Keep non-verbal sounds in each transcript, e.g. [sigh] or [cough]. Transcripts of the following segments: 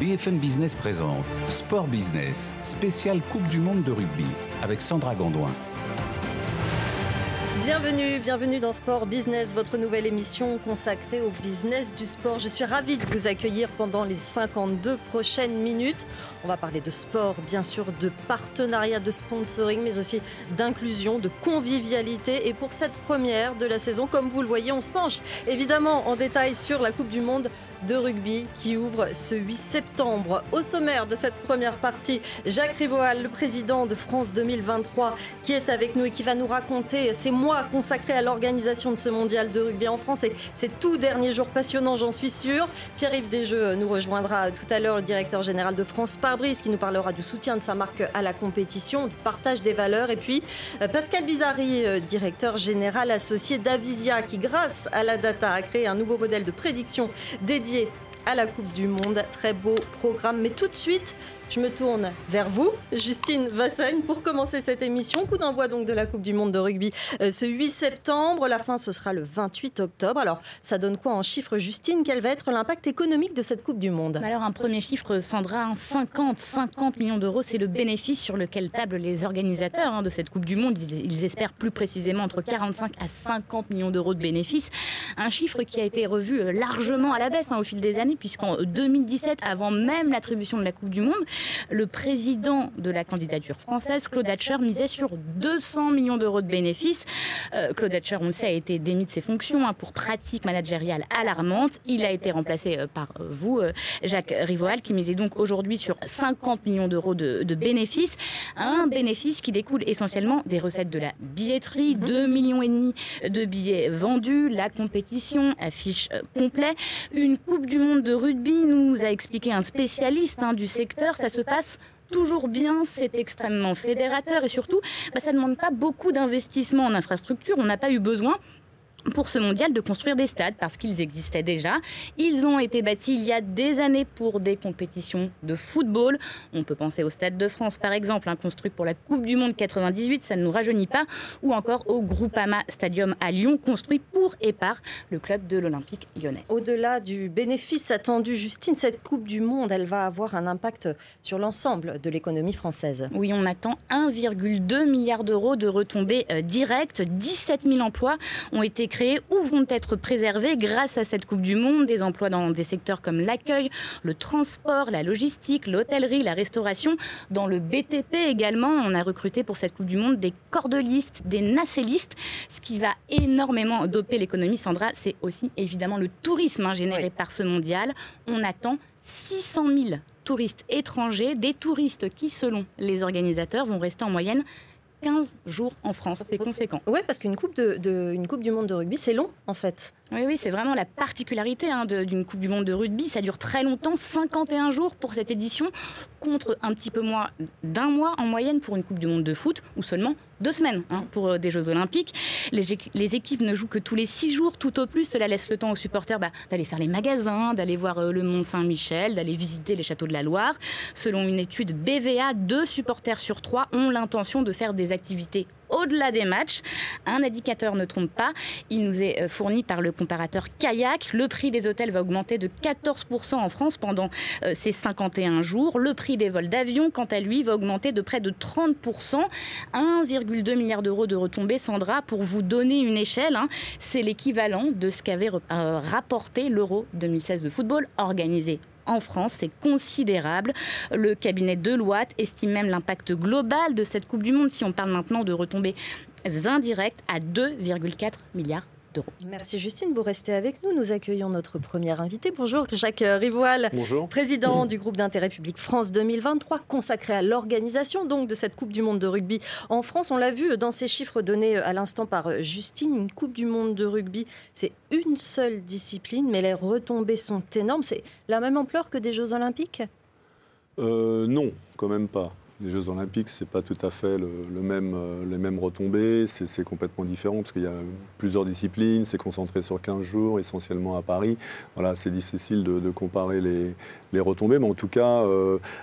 BFM Business présente Sport Business, spécial Coupe du Monde de rugby, avec Sandra Gondouin. Bienvenue, bienvenue dans Sport Business, votre nouvelle émission consacrée au business du sport. Je suis ravie de vous accueillir pendant les 52 prochaines minutes. On va parler de sport, bien sûr, de partenariat, de sponsoring, mais aussi d'inclusion, de convivialité. Et pour cette première de la saison, comme vous le voyez, on se penche évidemment en détail sur la Coupe du Monde de rugby qui ouvre ce 8 septembre. Au sommaire de cette première partie, Jacques Rivoal, le président de France 2023, qui est avec nous et qui va nous raconter ces mois consacrés à l'organisation de ce mondial de rugby en France et ces tout derniers jours passionnants, j'en suis sûr. Pierre-Yves Desjeux nous rejoindra tout à l'heure, le directeur général de France Parbrise, qui nous parlera du soutien de sa marque à la compétition, du partage des valeurs. Et puis euh, Pascal Bizarri, euh, directeur général associé d'Avisia, qui grâce à la data a créé un nouveau modèle de prédiction dédié à la Coupe du Monde. Très beau programme. Mais tout de suite, je me tourne vers vous, Justine Vassagne, pour commencer cette émission. Coup d'envoi donc de la Coupe du Monde de rugby euh, ce 8 septembre. La fin, ce sera le 28 octobre. Alors, ça donne quoi en chiffres, Justine? Quel va être l'impact économique de cette Coupe du Monde? Alors, un premier chiffre, Sandra, 50, 50 millions d'euros, c'est le bénéfice sur lequel tablent les organisateurs hein, de cette Coupe du Monde. Ils, espèrent plus précisément entre 45 à 50 millions d'euros de bénéfices. Un chiffre qui a été revu euh, largement à la baisse hein, au fil des années, puisqu'en 2017, avant même l'attribution de la Coupe du Monde, le président de la candidature française, Claude Hatcher, misait sur 200 millions d'euros de bénéfices. Euh, Claude Hatcher, on le sait, a été démis de ses fonctions hein, pour pratiques managériales alarmantes. Il a été remplacé euh, par euh, vous, Jacques Rivoal, qui misait donc aujourd'hui sur 50 millions d'euros de, bénéfices. Un bénéfice qui découle essentiellement des recettes de la billetterie, 2 millions et demi de billets vendus, la compétition affiche complet. Une Coupe du Monde de rugby, nous a expliqué un spécialiste hein, du secteur ça se passe toujours bien, c'est extrêmement fédérateur et surtout, bah, ça ne demande pas beaucoup d'investissement en infrastructure. On n'a pas eu besoin pour ce mondial de construire des stades parce qu'ils existaient déjà. Ils ont été bâtis il y a des années pour des compétitions de football. On peut penser au Stade de France par exemple, hein, construit pour la Coupe du Monde 98, ça ne nous rajeunit pas, ou encore au Groupama Stadium à Lyon, construit pour et par le club de l'Olympique lyonnais. Au-delà du bénéfice attendu, Justine, cette Coupe du Monde, elle va avoir un impact sur l'ensemble de l'économie française. Oui, on attend 1,2 milliard d'euros de retombées euh, directes. 17 000 emplois ont été créés ou vont être préservés grâce à cette Coupe du Monde. Des emplois dans des secteurs comme l'accueil, le transport, la logistique, l'hôtellerie, la restauration. Dans le BTP également, on a recruté pour cette Coupe du Monde des cordelistes, des nacellistes. Ce qui va énormément doper l'économie, Sandra, c'est aussi évidemment le tourisme hein, généré par ce mondial. On attend 600 000 touristes étrangers, des touristes qui, selon les organisateurs, vont rester en moyenne 15 jours en France. C'est conséquent. Oui, parce qu'une coupe, de, coupe du monde de rugby, c'est long en fait. Oui, oui, c'est vraiment la particularité hein, d'une Coupe du Monde de rugby. Ça dure très longtemps, 51 jours pour cette édition, contre un petit peu moins d'un mois en moyenne pour une Coupe du Monde de foot, ou seulement deux semaines hein, pour euh, des Jeux Olympiques. Les, équipes ne jouent que tous les six jours, tout au plus. Cela laisse le temps aux supporters bah, d'aller faire les magasins, d'aller voir euh, le Mont Saint-Michel, d'aller visiter les châteaux de la Loire. Selon une étude BVA, deux supporters sur trois ont l'intention de faire des activités au-delà des matchs. Un indicateur ne trompe pas. Il nous est euh, fourni par le comparateur Kayak. Le prix des hôtels va augmenter de 14% en France pendant euh, ces 51 jours. Le prix des vols d'avion, quant à lui, va augmenter de près de 30%. 1,2 milliard d'euros de retombées, Sandra, pour vous donner une échelle. Hein. c'est l'équivalent de ce qu'avait euh, rapporté l'Euro 2016 de football organisé en France. C'est considérable. Le cabinet Deloitte estime même l'impact global de cette Coupe du Monde, si on parle maintenant de retombées indirectes, à 2,4 milliards Merci Justine, vous restez avec nous. Nous accueillons notre premier invité. Bonjour Jacques Rivoal, Bonjour. président du groupe d'intérêt public France 2023, consacré à l'organisation donc de cette Coupe du Monde de rugby en France. On l'a vu dans ces chiffres donnés à l'instant par Justine, une Coupe du Monde de rugby, c'est une seule discipline, mais les retombées sont énormes. C'est la même ampleur que des Jeux Olympiques? Euh, Non, quand même pas. Les Jeux Olympiques, ce n'est pas tout à fait le, même, les mêmes retombées, c'est complètement différent parce qu'il y a plusieurs disciplines, c'est concentré sur 15 jours, essentiellement à Paris. Voilà, c'est difficile de, comparer les, les, retombées, mais en tout cas,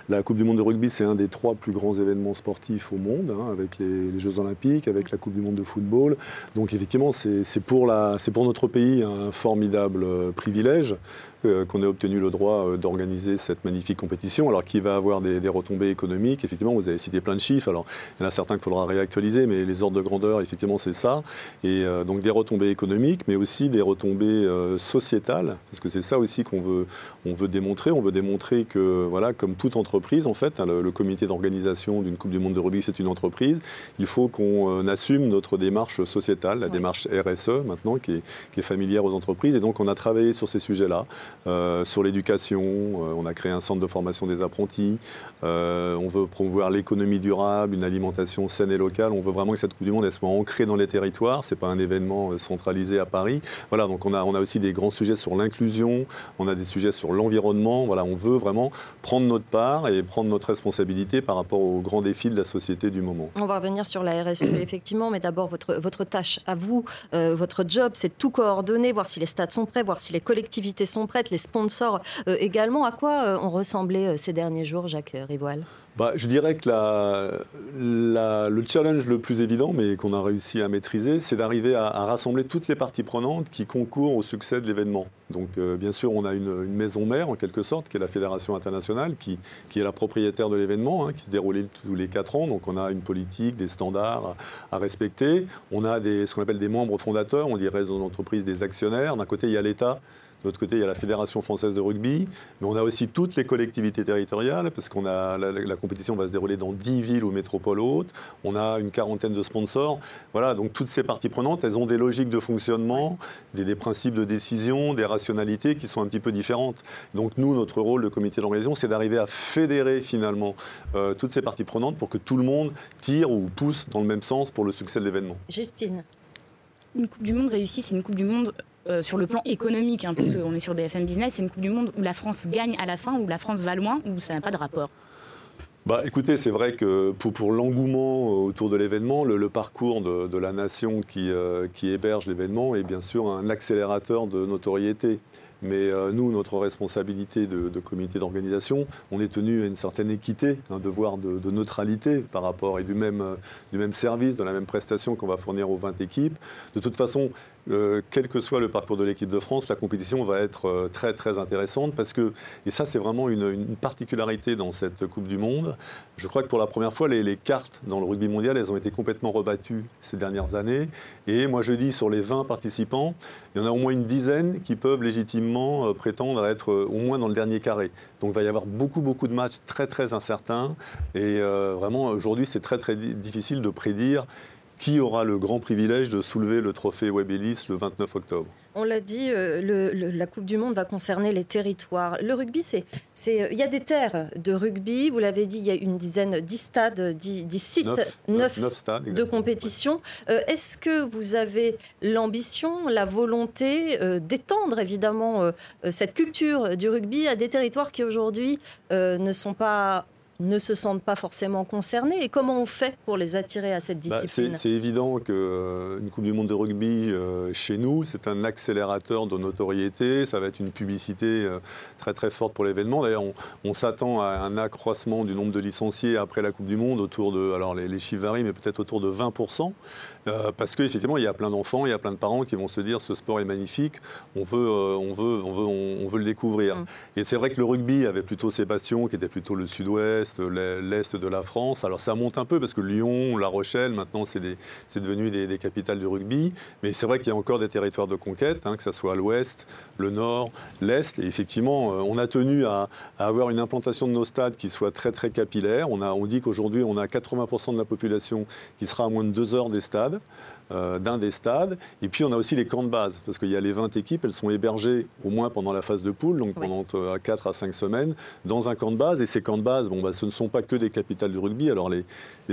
la Coupe du Monde de rugby, c'est un des trois plus grands événements sportifs au monde, hein, avec les, Jeux Olympiques, avec la Coupe du Monde de football. Donc effectivement, c'est pour, pour notre pays un formidable privilège euh, qu'on ait obtenu le droit euh, d'organiser cette magnifique compétition, alors qui va avoir des, retombées économiques? Effectivement, vous avez cité plein de chiffres. Alors, il y en a certains qu'il faudra réactualiser, mais les ordres de grandeur, effectivement, c'est ça. Et euh, donc des retombées économiques, mais aussi des retombées sociétales, parce que c'est ça aussi qu'on veut, on veut démontrer. On veut démontrer que, voilà, comme toute entreprise, en fait, hein, le, comité d'organisation d'une Coupe du Monde de rugby, c'est une entreprise. Il faut qu'on assume notre démarche sociétale, la démarche RSE maintenant, qui est, qui est familière aux entreprises. Et donc, on a travaillé sur ces sujets-là. Euh, sur l'éducation, euh, on a créé un centre de formation des apprentis. Euh, on veut promouvoir l'économie durable, une alimentation saine et locale. On veut vraiment que cette Coupe du Monde soit ancrée dans les territoires. Ce n'est pas un événement centralisé à Paris. Voilà, donc on a, on a aussi des grands sujets sur l'inclusion. On a des sujets sur l'environnement. Voilà, on veut vraiment prendre notre part et prendre notre responsabilité par rapport aux grands défis de la société du moment. On va revenir sur la RSE [clears throat] effectivement, mais d'abord votre, votre tâche à vous, votre job, c'est de tout coordonner, voir si les stades sont prêts, voir si les collectivités sont prêtes, les sponsors euh, également. À quoi euh, ont ressemblé euh, ces derniers jours, Jacques Rivoal? Bah, je dirais que le challenge le plus évident, mais qu'on a réussi à maîtriser, c'est d'arriver à, rassembler toutes les parties prenantes qui concourent au succès de l'événement. Donc, bien sûr, on a une, maison mère, en quelque sorte, qui est la Fédération internationale, qui, est la propriétaire de l'événement, hein, qui se déroule tous les quatre ans. Donc, on a une politique, des standards à, respecter. On a ce qu'on appelle des membres fondateurs, on dirait dans l'entreprise des actionnaires. D'un côté, il y a l'État de l'autre côté, il y a la Fédération française de rugby, mais on a aussi toutes les collectivités territoriales, parce qu'on a la, compétition va se dérouler dans 10 villes ou métropoles hautes. On a une quarantaine de sponsors. Voilà, donc toutes ces parties prenantes, elles ont des logiques de fonctionnement, des, principes de décision, des rationalités qui sont un petit peu différentes. Donc nous, notre rôle de comité d'organisation, c'est d'arriver à fédérer finalement euh, toutes ces parties prenantes pour que tout le monde tire ou pousse dans le même sens pour le succès de l'événement. Justine. Une Coupe du Monde réussie, c'est une Coupe du Monde euh, sur le plan économique, hein, est sur BFM Business, c'est une Coupe du Monde où la France gagne à la fin, où la France va loin, où ça n'a pas de rapport bah, écoutez, c'est vrai que pour, l'engouement autour de l'événement, le, parcours de, la nation qui, euh, qui héberge l'événement est bien sûr un accélérateur de notoriété. Mais euh, nous, notre responsabilité de, comité d'organisation, on est tenu à une certaine équité, un devoir de, neutralité par rapport et du même, euh, du même service, de la même prestation qu'on va fournir aux 20 équipes. De toute façon, euh, quel que soit le parcours de l'équipe de France, la compétition va être très très intéressante parce que, et ça c'est vraiment une, particularité dans cette Coupe du Monde, je crois que pour la première fois les, cartes dans le rugby mondial, elles ont été complètement rebattues ces dernières années. Et moi je dis sur les 20 participants, il y en a au moins une dizaine qui peuvent légitimement euh, prétendre être euh, au moins dans le dernier carré. Donc il va y avoir beaucoup, beaucoup de matchs très, très incertains. Et euh, vraiment, aujourd'hui, c'est très, très difficile de prédire qui aura le grand privilège de soulever le trophée Web Ellis le 29 octobre on l'a dit, euh, la Coupe du Monde va concerner les territoires. Le rugby, c'est, euh, il y a des terres de rugby. Vous l'avez dit, il y a une dizaine, dix stades, dix, sites, neuf, de compétition. Euh, est-ce que vous avez l'ambition, la volonté d'étendre évidemment cette culture du rugby à des territoires qui aujourd'hui ne sont pas ne se sentent pas forcément concernés. Et comment on fait pour les attirer à cette bah, discipline? C'est évident qu'une euh, Coupe du Monde de rugby euh, chez nous, c'est un accélérateur de notoriété. Ça va être une publicité euh, très très forte pour l'événement. D'ailleurs, on, s'attend à un accroissement du nombre de licenciés après la Coupe du Monde autour de, alors les, les chiffres varient, mais peut-être autour de 20%. Euh, parce qu'effectivement, il y a plein d'enfants, il y a plein de parents qui vont se dire ce sport est magnifique, on veut, on veut, on veut, on, veut le découvrir. Mm. Et c'est vrai que le rugby avait plutôt ses passions, qui étaient plutôt le sud-ouest, l'est de la France. Alors ça monte un peu parce que Lyon, La Rochelle, maintenant c'est devenu des, capitales du rugby. Mais c'est vrai qu'il y a encore des territoires de conquête, hein, que ce soit l'ouest, le nord, l'est. Et effectivement, euh, on a tenu à, avoir une implantation de nos stades qui soit très très capillaire. On, on dit qu'aujourd'hui, on a 80% de la population qui sera à moins de deux heures des stades. Euh, d'un des stades. Et puis on a aussi les camps de base, parce qu'il y a les 20 équipes, elles sont hébergées au moins pendant la phase de poule, donc pendant 4 euh, à 5 semaines, dans un camp de base. Et ces camps de base, bon, bah, ce ne sont pas que des capitales du rugby. Alors les,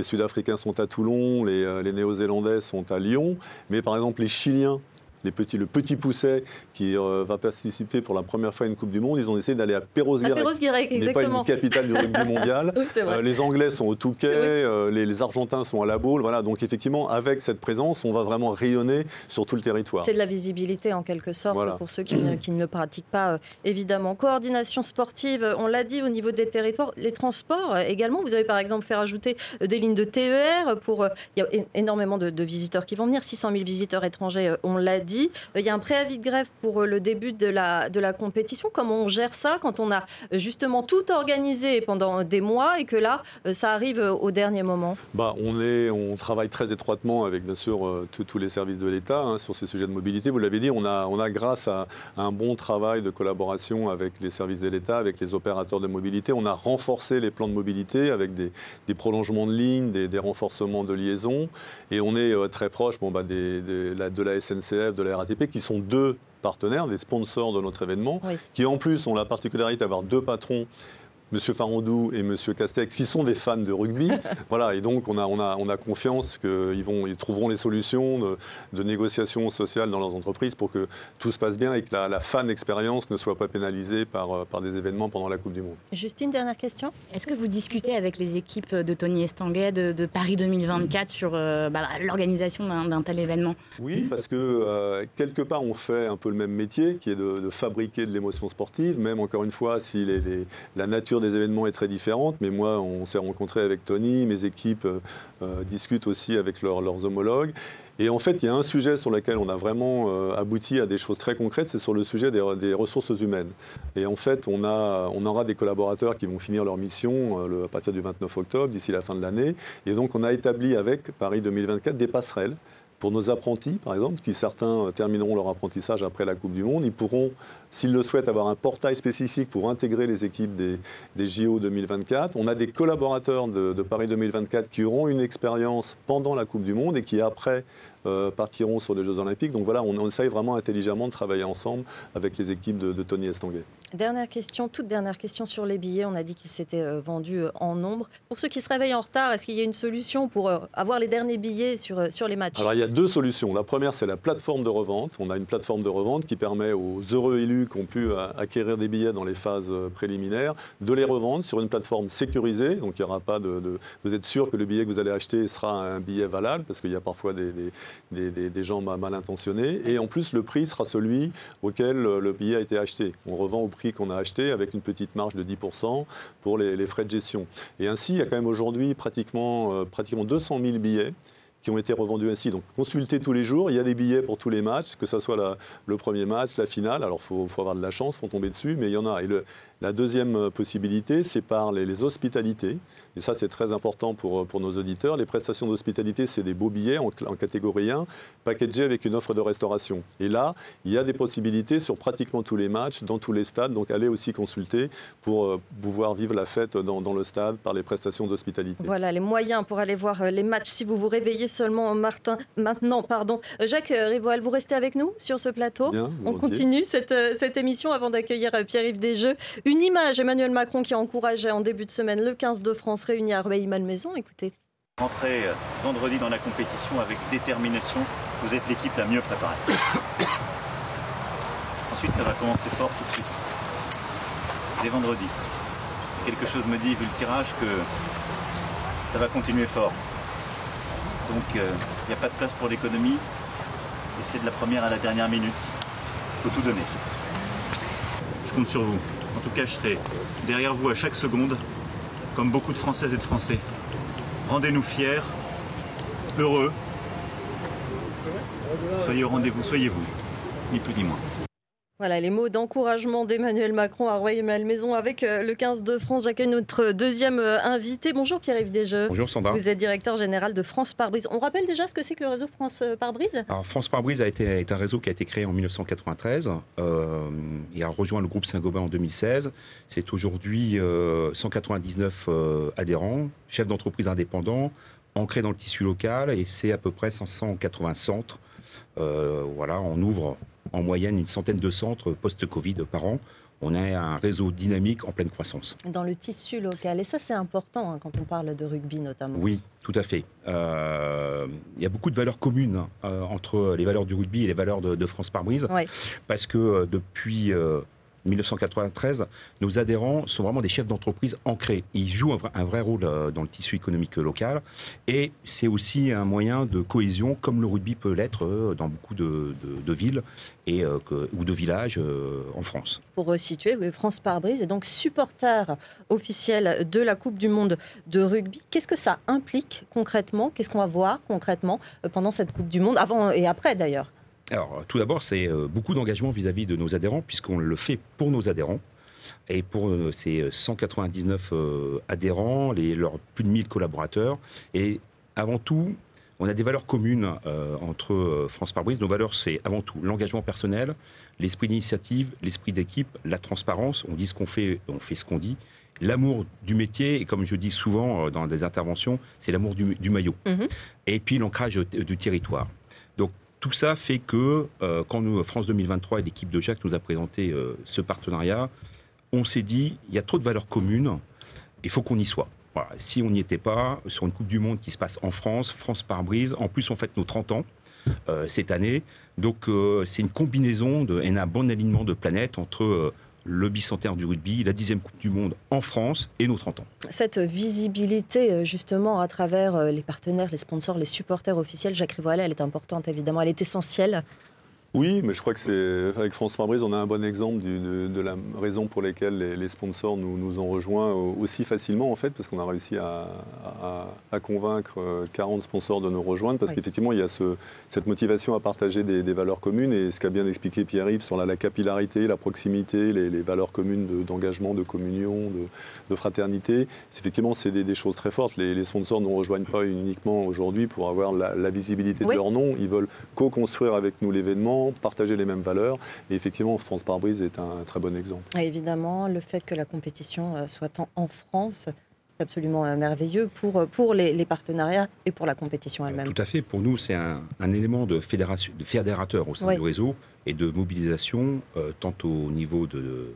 Sud-Africains sont à Toulon, les, euh, les Néo-Zélandais sont à Lyon, mais par exemple les Chiliens les petits, le petit pousset qui va participer pour la première fois à une Coupe du Monde, ils ont essayé d'aller à Perros-Guirec, qui n'est pas une capitale du rugby mondial. [laughs] les Anglais sont au Touquet, les, les, Argentins sont à la Baule. Voilà, donc effectivement, avec cette présence, on va vraiment rayonner sur tout le territoire. C'est de la visibilité en quelque sorte pour ceux qui ne, qui ne, pratiquent pas, évidemment. Coordination sportive, on l'a dit au niveau des territoires, les transports également. Vous avez par exemple fait rajouter des lignes de TER pour. Il y a énormément de, de visiteurs qui vont venir, 600 000 visiteurs étrangers, on l'a dit. Il y a un préavis de grève pour le début de la, compétition. Comment on gère ça quand on a justement tout organisé pendant des mois et que là, ça arrive au dernier moment? Bah, on, est, on travaille très étroitement avec, bien sûr, tous les services de l'État hein, sur ces sujets de mobilité. Vous l'avez dit, on a, on a grâce à, un bon travail de collaboration avec les services de l'État, avec les opérateurs de mobilité, on a renforcé les plans de mobilité avec des, prolongements de lignes, des, renforcements de liaison. Et on est très proche bah, de la SNCF, de la RATP, qui sont deux partenaires, des sponsors de notre événement, qui en plus ont la particularité d'avoir deux patrons M. Farandou et M. Castex, qui sont des fans de rugby. [laughs] voilà, et donc on a, on a, on a confiance qu'ils vont, ils trouveront les solutions de, de, négociation sociale dans leurs entreprises pour que tout se passe bien et que la, la fan expérience ne soit pas pénalisée par, euh, par des événements pendant la Coupe du Monde. Justine, dernière question. Est-ce que vous discutez avec les équipes de Tony Estanguet de, de Paris 2024 sur euh, bah, l'organisation d'un tel événement? Oui, parce que euh, quelque part on fait un peu le même métier qui est de, de fabriquer de l'émotion sportive, même encore une fois si les, les, la nature des événements est très différente, mais moi, on s'est rencontré avec Tony, mes équipes euh, euh, discutent aussi avec leurs homologues. Et en fait, il y a un sujet sur lequel on a vraiment euh, abouti à des choses très concrètes, c'est sur le sujet des, ressources humaines. Et en fait, on, a, on aura des collaborateurs qui vont finir leur mission à partir du 29 octobre, d'ici la fin de l'année. Et donc, on a établi avec Paris 2024 des passerelles pour nos apprentis, par exemple, qui certains termineront leur apprentissage après la Coupe du Monde, ils pourront, s'ils le souhaitent, avoir un portail spécifique pour intégrer les équipes des, JO 2024. On a des collaborateurs de Paris 2024 qui auront une expérience pendant la Coupe du Monde et qui, après, euh, partiront sur les Jeux Olympiques. Donc voilà, on, on, essaye vraiment intelligemment de travailler ensemble avec les équipes de, de Tony Estanguet. Dernière question, toute dernière question sur les billets. On a dit qu'ils s'étaient euh, vendus euh, en nombre. Pour ceux qui se réveillent en retard, est-ce qu'il y a une solution pour avoir les derniers billets sur, sur les matchs? Alors il y a deux solutions. La première, c'est la plateforme de revente. On a une plateforme de revente qui permet aux heureux élus qui ont pu acquérir des billets dans les phases préliminaires de les revendre sur une plateforme sécurisée. Donc il n'y aura pas de, de, Vous êtes sûr que le billet que vous allez acheter sera un billet valable parce qu'il y a parfois des, des, des, gens mal intentionnés. Et en plus, le prix sera celui auquel le billet a été acheté. On revend au prix qu'on a acheté avec une petite marge de 10% pour les, frais de gestion. Et ainsi, il y a quand même aujourd'hui pratiquement, euh, pratiquement 200 000 billets qui ont été revendus ainsi. Donc consultez tous les jours, il y a des billets pour tous les matchs, que ce soit le premier match, la finale. Alors il faut, avoir de la chance, il faut tomber dessus, mais il y en a. la deuxième possibilité, c'est par les, les, hospitalités. Et ça, c'est très important pour, pour nos auditeurs. Les prestations d'hospitalité, c'est des beaux billets en, en, catégorie 1, packagés avec une offre de restauration. Et là, il y a des possibilités sur pratiquement tous les matchs, dans tous les stades. Donc allez aussi consulter pour euh, pouvoir vivre la fête dans, dans le stade par les prestations d'hospitalité. Voilà, les moyens pour aller voir euh, les matchs si vous vous réveillez seulement Martin, maintenant. Pardon. Jacques Rivoal, vous restez avec nous sur ce plateau? Bien, On continue cette, euh, cette émission avant d'accueillir Pierre-Yves Desjeux. Une image, Emmanuel Macron qui encourageait en début de semaine le 15 de France réuni à Rueil-Malmaison. Écoutez. Rentrez vendredi dans la compétition avec détermination. Vous êtes l'équipe la mieux préparée. [coughs] Ensuite, ça va commencer fort tout de suite. Dès vendredi. Quelque chose me dit, vu le tirage, que ça va continuer fort. Donc il euh, n'y a pas de place pour l'économie. Et c'est de la première à la dernière minute. Il faut tout donner. Je compte sur vous. En tout cas, je serai derrière vous à chaque seconde, comme beaucoup de Françaises et de Français. Rendez-nous fiers, heureux. Soyez au rendez-vous, soyez vous, ni plus ni moins. Voilà les mots d'encouragement d'Emmanuel Macron à Rueil-Malmaison avec euh, le 15 de France. J'accueille notre deuxième euh, invité. Bonjour Pierre-Yves Desjeux. Bonjour Sandra. Vous êtes directeur général de France Pare-Brise. On rappelle déjà ce que c'est que le réseau France Pare-Brise Alors France Pare-Brise a été, est un réseau qui a été créé en 1993 euh, et a rejoint le groupe Saint-Gobain en 2016. C'est aujourd'hui euh, 199 euh, adhérents, chefs d'entreprise indépendants, ancrés dans le tissu local et c'est à peu près 580 centres. Euh, voilà, on ouvre en moyenne une centaine de centres post-Covid par an. on a un réseau dynamique en pleine croissance. Dans le tissu local, et ça c'est important hein, quand on parle de rugby notamment. Oui, tout à fait. Euh, il y a beaucoup de valeurs communes euh, entre les valeurs du rugby et les valeurs de, France par brise, parce que depuis 1993, nos adhérents sont vraiment des chefs d'entreprise ancrés. Ils jouent un vrai, rôle euh, dans le tissu économique local et c'est aussi un moyen de cohésion comme le rugby peut l'être euh, dans beaucoup de, villes et, euh, ou de villages en France. Pour resituer, France Parbrise est donc supporter officiel de la Coupe du Monde de rugby. Qu'est-ce que ça implique concrètement? Qu'est-ce qu'on va voir concrètement pendant cette Coupe du Monde, avant et après d'ailleurs? Alors, tout d'abord, c'est euh, beaucoup d'engagement vis-à-vis de nos adhérents, puisqu'on le fait pour nos adhérents. Et pour euh, ces 199 euh, adhérents, les, leurs plus de 1000 collaborateurs. Et avant tout, on a des valeurs communes entre France par Brise. Nos valeurs, c'est avant tout l'engagement personnel, l'esprit d'initiative, l'esprit d'équipe, la transparence. On dit ce qu'on fait, on fait ce qu'on dit. L'amour du métier, et comme je dis souvent dans des interventions, c'est l'amour du, maillot. Mm-hmm. Et puis l'ancrage du territoire. Tout ça fait que euh, quand nous, France 2023 et l'équipe de Jacques nous a présenté euh, ce partenariat, on s'est dit, il y a trop de valeurs communes, il faut qu'on y soit. Si on n'y était pas, sur une Coupe du Monde qui se passe en France, France par brise, en plus on fête nos 30 ans euh, cette année, donc c'est une combinaison et un bon alignement de planètes entre le bicentenaire du rugby, la dixième Coupe du Monde en France et nos 30 ans. Cette visibilité, euh, justement, à travers euh, les partenaires, les sponsors, les supporters officiels, Jacques Rivolet, elle est importante, évidemment. Elle est essentielle oui, mais je crois que c'est avec France Marbrise, on a un bon exemple de, la raison pour laquelle les, sponsors nous, ont rejoints aussi facilement en fait, parce qu'on a réussi à, convaincre 40 euh, sponsors de nous rejoindre, parce qu'effectivement il y a cette motivation à partager des, valeurs communes et ce qu'a bien expliqué Pierre-Yves sur la, capillarité, la proximité, les, valeurs communes d'engagement, de, communion, de, fraternité. Effectivement, c'est des, choses très fortes. Les, sponsors ne nous rejoignent pas uniquement aujourd'hui pour avoir la, visibilité de leur nom, ils veulent co-construire avec nous l'événement partager les mêmes valeurs. Et effectivement, France par brise est un très bon exemple. évidemment, le fait que la compétition euh, soit en France, c'est absolument euh, merveilleux pour, euh, pour les, partenariats et pour la compétition elle-même. Tout à fait. Pour nous, c'est un, élément de, fédération, de fédérateur au sein du réseau et de mobilisation, tant au niveau de,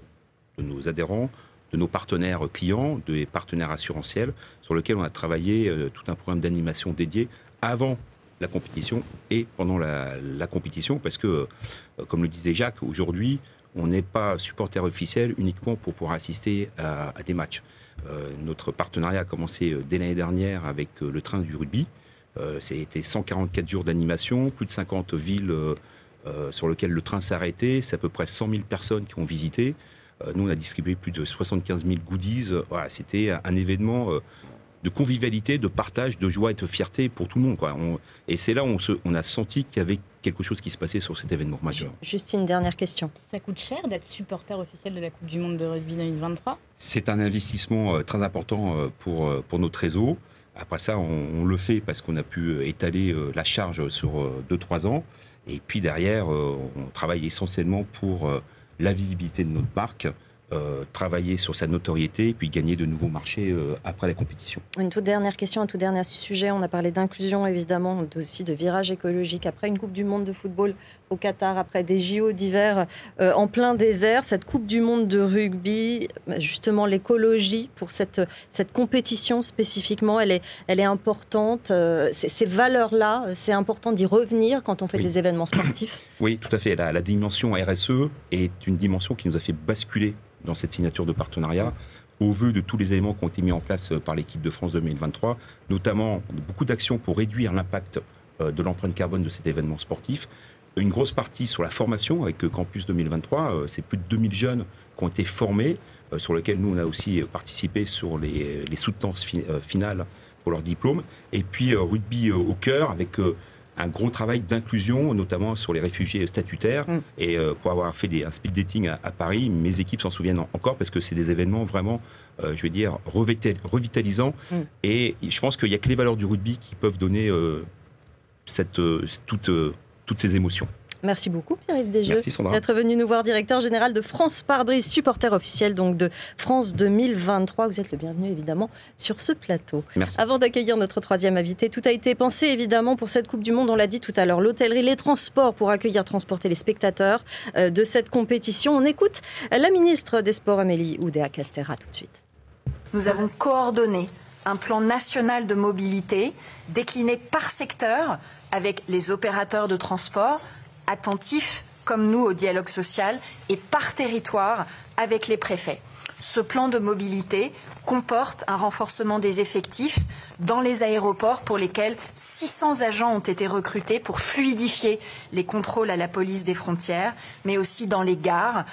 de, nos adhérents, de nos partenaires clients, des partenaires assurantiels, sur lesquels on a travaillé tout un programme d'animation dédié avant la compétition et pendant la, compétition, parce que, euh, comme le disait Jacques, aujourd'hui, on n'est pas supporter officiel uniquement pour pouvoir assister à, des matchs. Euh, notre partenariat a commencé euh, dès l'année dernière avec le train du rugby. C'était 144 jours d'animation, plus de 50 villes sur lesquelles le train s'est arrêté. C'est à peu près 100 000 personnes qui ont visité. nous, on a distribué plus de 75 000 goodies. C'était un événement de convivialité, de partage, de joie et de fierté pour tout le monde. Quoi. et c'est là où on, se, on a senti qu'il y avait quelque chose qui se passait sur cet événement majeur. Juste une dernière question. Ça coûte cher d'être supporter officiel de la Coupe du Monde de rugby 2023 C'est un investissement euh, très important euh, pour, euh, pour notre réseau. Après ça, on, le fait parce qu'on a pu étaler la charge sur 2-3 ans. Et puis derrière, on travaille essentiellement pour la visibilité de notre marque, euh, travailler sur sa notoriété et puis gagner de nouveaux marchés euh, après la compétition. Une toute dernière question, un tout dernier sujet. On a parlé d'inclusion évidemment, aussi de virage écologique. Après une Coupe du Monde de football au Qatar, après des JO d'hiver euh, en plein désert, cette Coupe du Monde de rugby, justement l'écologie pour cette, cette compétition spécifiquement, elle est, elle est importante. ces valeurs-là, c'est important d'y revenir quand on fait des événements sportifs. Oui, tout à fait. La, la dimension RSE est une dimension qui nous a fait basculer dans cette signature de partenariat au vu de tous les éléments qui ont été mis en place euh, par l'équipe de France 2023, notamment beaucoup d'actions pour réduire l'impact euh, de l'empreinte carbone de cet événement sportif. Une grosse partie sur la formation avec euh, Campus 2023, c'est plus de 2000 jeunes qui ont été formés, sur lesquels nous on a aussi participé sur les, les soutenances finales pour leur diplôme. Et puis rugby au cœur avec un gros travail d'inclusion, notamment sur les réfugiés statutaires. Mm. Et euh, pour avoir fait des, un speed dating à, Paris, mes équipes s'en souviennent encore parce que c'est des événements vraiment, euh, je veux dire, revitalisants. Mm. Et je pense qu'il n'y a que les valeurs du rugby qui peuvent donner euh, cette, toutes ces émotions. Merci beaucoup Pierre-Yves Desjeux d'être venu nous voir, directeur général de France Pare-Brise, supporter officiel donc de France 2023. Vous êtes le bienvenu évidemment sur ce plateau. Merci. Avant d'accueillir notre troisième invité, tout a été pensé évidemment pour cette Coupe du Monde, on l'a dit tout à l'heure, l'hôtellerie, les transports pour accueillir, transporter les spectateurs euh, de cette compétition. On écoute la ministre des Sports Amélie Oudéa-Castera tout de suite. Nous avons coordonné un plan national de mobilité décliné par secteur avec les opérateurs de transport attentifs comme nous au dialogue social et par territoire avec les préfets. Ce plan de mobilité comporte un renforcement des effectifs dans les aéroports pour lesquels 600 agents ont été recrutés pour fluidifier les contrôles à la police des frontières, mais aussi dans les gares.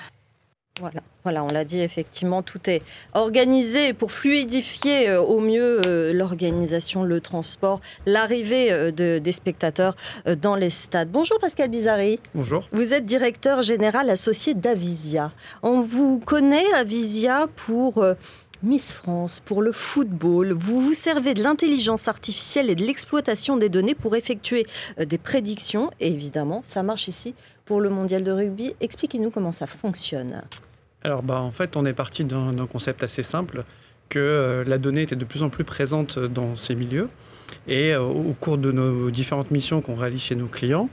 Voilà, voilà, on l'a dit effectivement, tout est organisé pour fluidifier euh, au mieux euh, l'organisation, le transport, l'arrivée euh, de, des spectateurs dans les stades. Bonjour Pascal Bizarri. Bonjour. Vous êtes directeur général associé d'Avisia. On vous connaît, Avisia, pour Miss France, pour le football. Vous vous servez de l'intelligence artificielle et de l'exploitation des données pour effectuer des prédictions. Et évidemment, ça marche ici pour le mondial de rugby. Expliquez-nous comment ça fonctionne. Alors, bah, en fait, on est parti d'un d'un concept assez simple, que euh, la donnée était de plus en plus présente dans ces milieux. Et euh, au cours de nos différentes missions qu'on réalise chez nos clients,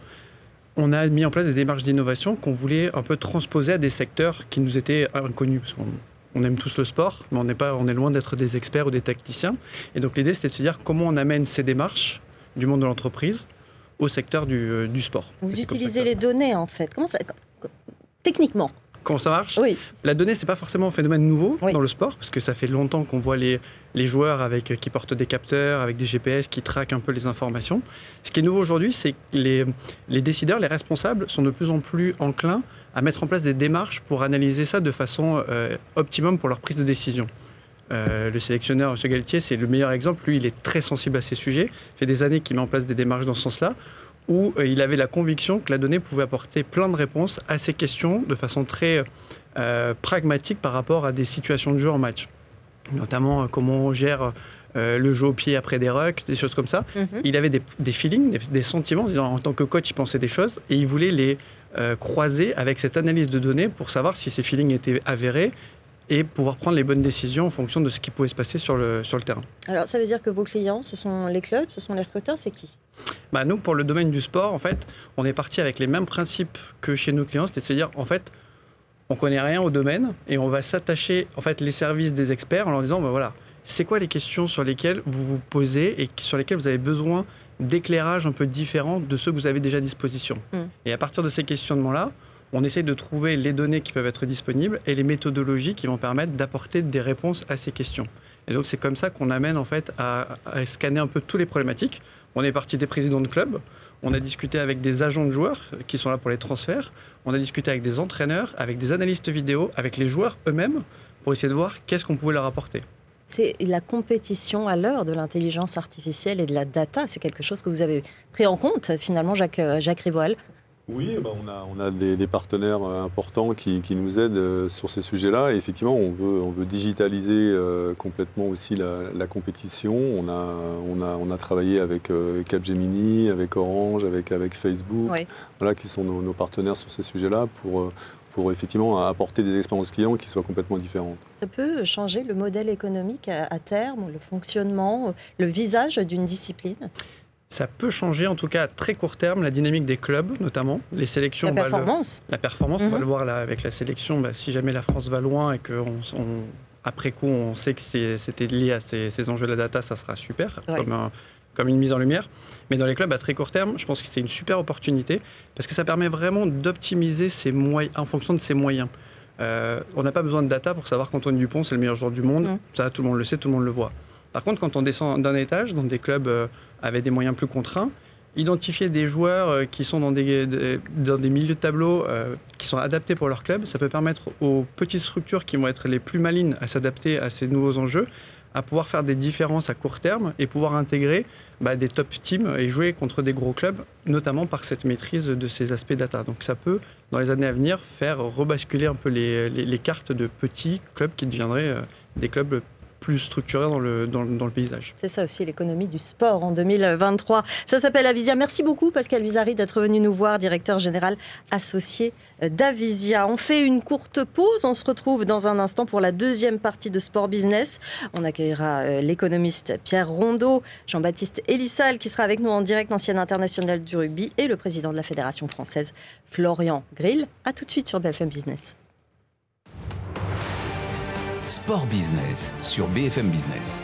on a mis en place des démarches d'innovation qu'on voulait un peu transposer à des secteurs qui nous étaient inconnus. Parce qu'on on aime tous le sport, mais on, n'est pas, on est loin d'être des experts ou des tacticiens. Et donc l'idée, c'était de se dire comment on amène ces démarches du monde de l'entreprise au secteur du, euh, du sport. Vous utilisez les données en fait. Comment ça Techniquement, Comment ça marche oui. La donnée, c'est pas forcément un phénomène nouveau Oui. dans le sport, parce que ça fait longtemps qu'on voit les, les joueurs avec, qui portent des capteurs, avec des GPS, qui traquent un peu les informations. Ce qui est nouveau aujourd'hui, c'est que les, les décideurs, les responsables sont de plus en plus enclins à mettre en place des démarches pour analyser ça de façon euh, optimum pour leur prise de décision. Euh, le sélectionneur, M. Galtier, c'est le meilleur exemple. Lui, il est très sensible à ces sujets. Il fait des années qu'il met en place des démarches dans ce sens-là, où euh, il avait la conviction que la donnée pouvait apporter plein de réponses à ces questions de façon très euh, pragmatique par rapport à des situations de jeu en match. Notamment euh, comment on gère euh, le jeu au pied après des rucks, des choses comme ça. Mhm. Il avait des, des feelings, des, des sentiments. en tant que coach, il pensait des choses et il voulait les croiser avec cette analyse de données pour savoir si ces feelings étaient avérés et pouvoir prendre les bonnes décisions en fonction de ce qui pouvait se passer sur le, sur le terrain. Alors ça veut dire que vos clients, ce sont les clubs, ce sont les recruteurs, c'est qui Bah, nous, pour le domaine du sport, en fait, on est parti avec les mêmes principes que chez nos clients, c'est de se dire, en fait, on connaît rien au domaine et on va s'attacher, en fait, les services des experts en leur disant, bah, voilà, c'est quoi les questions sur lesquelles vous vous posez et sur lesquelles vous avez besoin d'éclairage un peu différent de ceux que vous avez déjà à disposition. Mm. Et à partir de ces questionnements-là, on essaye de trouver les données qui peuvent être disponibles et les méthodologies qui vont permettre d'apporter des réponses à ces questions. Et donc c'est comme ça qu'on amène en fait à, scanner un peu toutes les problématiques. On est parti des présidents de clubs, on a discuté avec des agents de joueurs qui sont là pour les transferts, on a discuté avec des entraîneurs, avec des analystes vidéo, avec les joueurs eux-mêmes pour essayer de voir qu'est-ce qu'on pouvait leur apporter. C'est la compétition à l'heure de l'intelligence artificielle et de la data. C'est quelque chose que vous avez pris en compte finalement, Jacques, euh, Jacques. Oui, bah, on a, on a des, des partenaires euh, importants qui, qui nous aident euh, sur ces sujets-là. Et effectivement, on veut, on veut digitaliser euh, complètement aussi la, la compétition. On a, on, a, on a travaillé avec Capgemini, avec Orange, avec, avec Facebook, Oui. voilà, qui sont nos, nos partenaires sur ces sujets-là pour, pour effectivement apporter des expériences clients qui soient complètement différentes. Ça peut changer le modèle économique à, à terme, le fonctionnement, le visage d'une discipline, Ça peut changer en tout cas à très court terme la dynamique des clubs notamment, les sélections. la le- performance. La performance, on va Mhm. le voir là avec la sélection. bah, si jamais la France va loin et qu'on on- après coup on sait que c'était lié à ces, ces enjeux de la data, ça sera super, Ouais. comme, un- comme une mise en lumière. Mais dans les clubs à très court terme, je pense que c'est une super opportunité parce que ça permet vraiment d'optimiser ses moyens en fonction de ses moyens. Euh, on n'a pas besoin de data pour savoir qu'Antoine Dupont c'est le meilleur joueur du monde. Mhm. Ça, tout le monde le sait, tout le monde le voit. Par contre, quand on descend d'un étage, dans des clubs euh, avec des moyens plus contraints, identifier des joueurs euh, qui sont dans des, milieux de tableau euh, qui sont adaptés pour leur club, ça peut permettre aux petites structures qui vont être les plus malines à s'adapter à ces nouveaux enjeux, à pouvoir faire des différences à court terme et pouvoir intégrer bah, des top teams et jouer contre des gros clubs, notamment par cette maîtrise de ces aspects data. Donc ça peut, dans les années à venir, faire rebasculer un peu les, cartes de petits clubs qui deviendraient des clubs plus structuré dans le, dans, le paysage. C'est ça aussi l'économie du sport en 2023. Ça s'appelle Avisia. Merci beaucoup Pascal Vizari d'être venu nous voir, directeur général associé d'Avisia. On fait une courte pause. On se retrouve dans un instant pour la deuxième partie de Sport Business. On accueillera euh, l'économiste Pierre Rondeau, Jean-Baptiste Elissal qui sera avec nous en direct, ancienne internationale du rugby, et le président de la Fédération française, Florian Grill. A tout de suite sur BFM Business. Sport Business sur BFM Business.